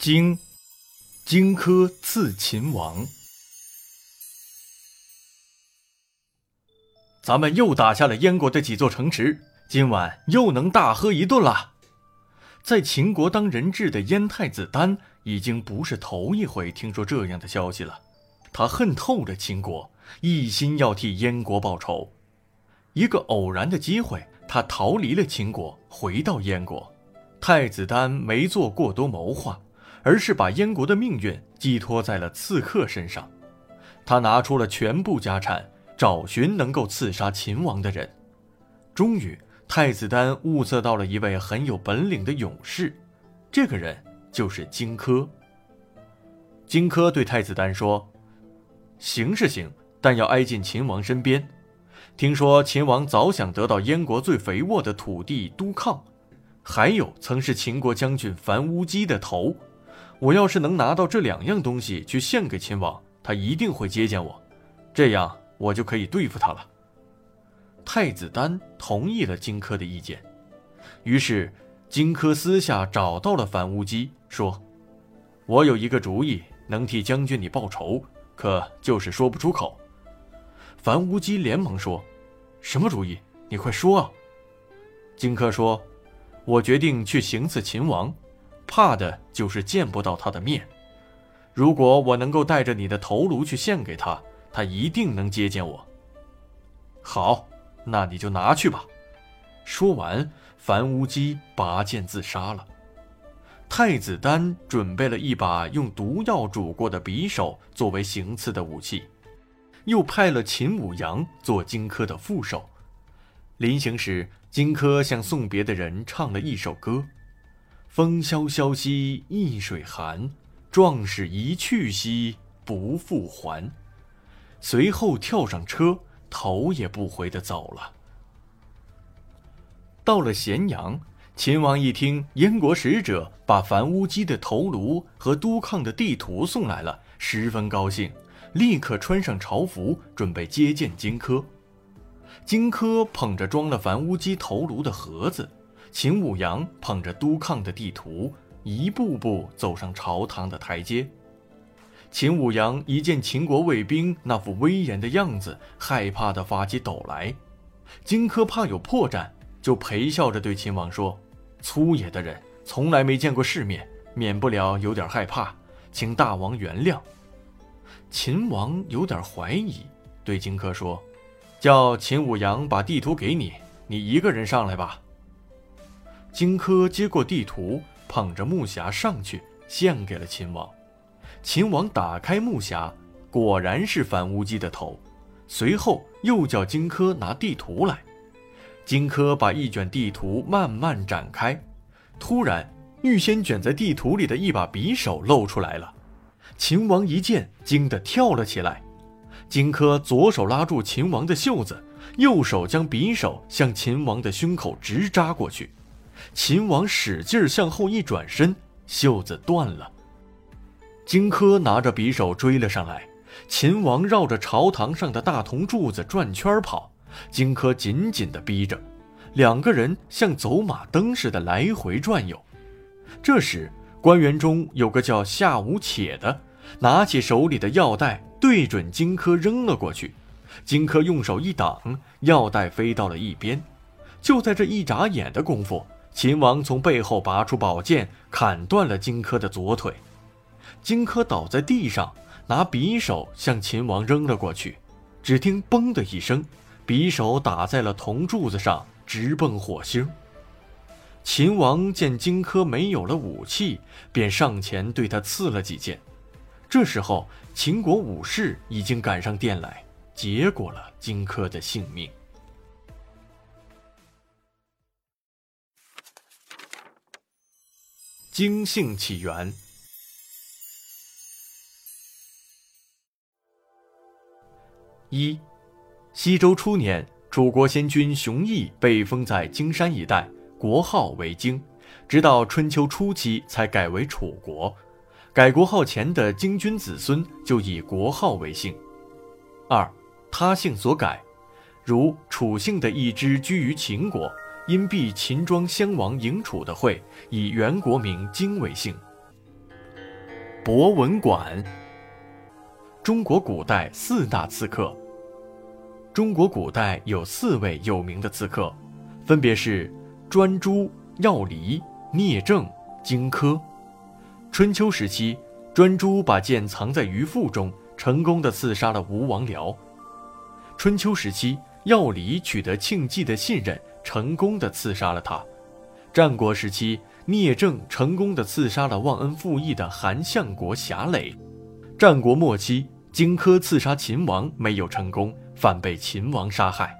荆，荆轲刺秦王。咱们又打下了燕国的几座城池，今晚又能大喝一顿了。在秦国当人质的燕太子丹已经不是头一回听说这样的消息了，他恨透了秦国，一心要替燕国报仇。一个偶然的机会，他逃离了秦国，回到燕国。太子丹没做过多谋划。而是把燕国的命运寄托在了刺客身上，他拿出了全部家产，找寻能够刺杀秦王的人。终于，太子丹物色到了一位很有本领的勇士，这个人就是荆轲。荆轲对太子丹说：“行是行，但要挨近秦王身边。听说秦王早想得到燕国最肥沃的土地都抗，还有曾是秦国将军樊乌鸡的头。”我要是能拿到这两样东西去献给秦王，他一定会接见我，这样我就可以对付他了。太子丹同意了荆轲的意见，于是荆轲私下找到了樊无机，说：“我有一个主意，能替将军你报仇，可就是说不出口。”樊无机连忙说：“什么主意？你快说啊！”荆轲说：“我决定去行刺秦王。”怕的就是见不到他的面。如果我能够带着你的头颅去献给他，他一定能接见我。好，那你就拿去吧。说完，樊无机拔剑自杀了。太子丹准备了一把用毒药煮过的匕首作为行刺的武器，又派了秦舞阳做荆轲的副手。临行时，荆轲向送别的人唱了一首歌。风萧萧兮易水寒，壮士一去兮不复还。随后跳上车，头也不回的走了。到了咸阳，秦王一听燕国使者把樊乌鸡的头颅和都抗的地图送来了，十分高兴，立刻穿上朝服，准备接见荆轲。荆轲捧着装了樊乌鸡头颅的盒子。秦舞阳捧着都抗的地图，一步步走上朝堂的台阶。秦舞阳一见秦国卫兵那副威严的样子，害怕的发起抖来。荆轲怕有破绽，就陪笑着对秦王说：“粗野的人，从来没见过世面，免不了有点害怕，请大王原谅。”秦王有点怀疑，对荆轲说：“叫秦舞阳把地图给你，你一个人上来吧。”荆轲接过地图，捧着木匣上去，献给了秦王。秦王打开木匣，果然是樊乌鸡的头。随后又叫荆轲拿地图来。荆轲把一卷地图慢慢展开，突然，预先卷在地图里的一把匕首露出来了。秦王一见，惊得跳了起来。荆轲左手拉住秦王的袖子，右手将匕首向秦王的胸口直扎过去。秦王使劲向后一转身，袖子断了。荆轲拿着匕首追了上来，秦王绕着朝堂上的大铜柱子转圈跑，荆轲紧紧地逼着，两个人像走马灯似的来回转悠。这时，官员中有个叫夏无且的，拿起手里的药袋，对准荆轲扔了过去。荆轲用手一挡，药袋飞到了一边。就在这一眨眼的功夫。秦王从背后拔出宝剑，砍断了荆轲的左腿。荆轲倒在地上，拿匕首向秦王扔了过去。只听“嘣”的一声，匕首打在了铜柱子上，直奔火星。秦王见荆轲没有了武器，便上前对他刺了几剑。这时候，秦国武士已经赶上殿来，结果了荆轲的性命。荆姓起源。一，西周初年，楚国先君熊绎被封在荆山一带，国号为荆，直到春秋初期才改为楚国。改国号前的荆君子孙就以国号为姓。二，他姓所改，如楚姓的一支居于秦国。因避秦庄襄王迎楚的会，以原国名荆为姓。博文馆。中国古代四大刺客。中国古代有四位有名的刺客，分别是专诸、要离、聂政、荆轲。春秋时期，专诸把剑藏在鱼腹中，成功的刺杀了吴王僚。春秋时期，要离取得庆忌的信任，成功的刺杀了他。战国时期，聂政成功的刺杀了忘恩负义的韩相国侠累。战国末期，荆轲刺杀秦王没有成功。反被秦王杀害。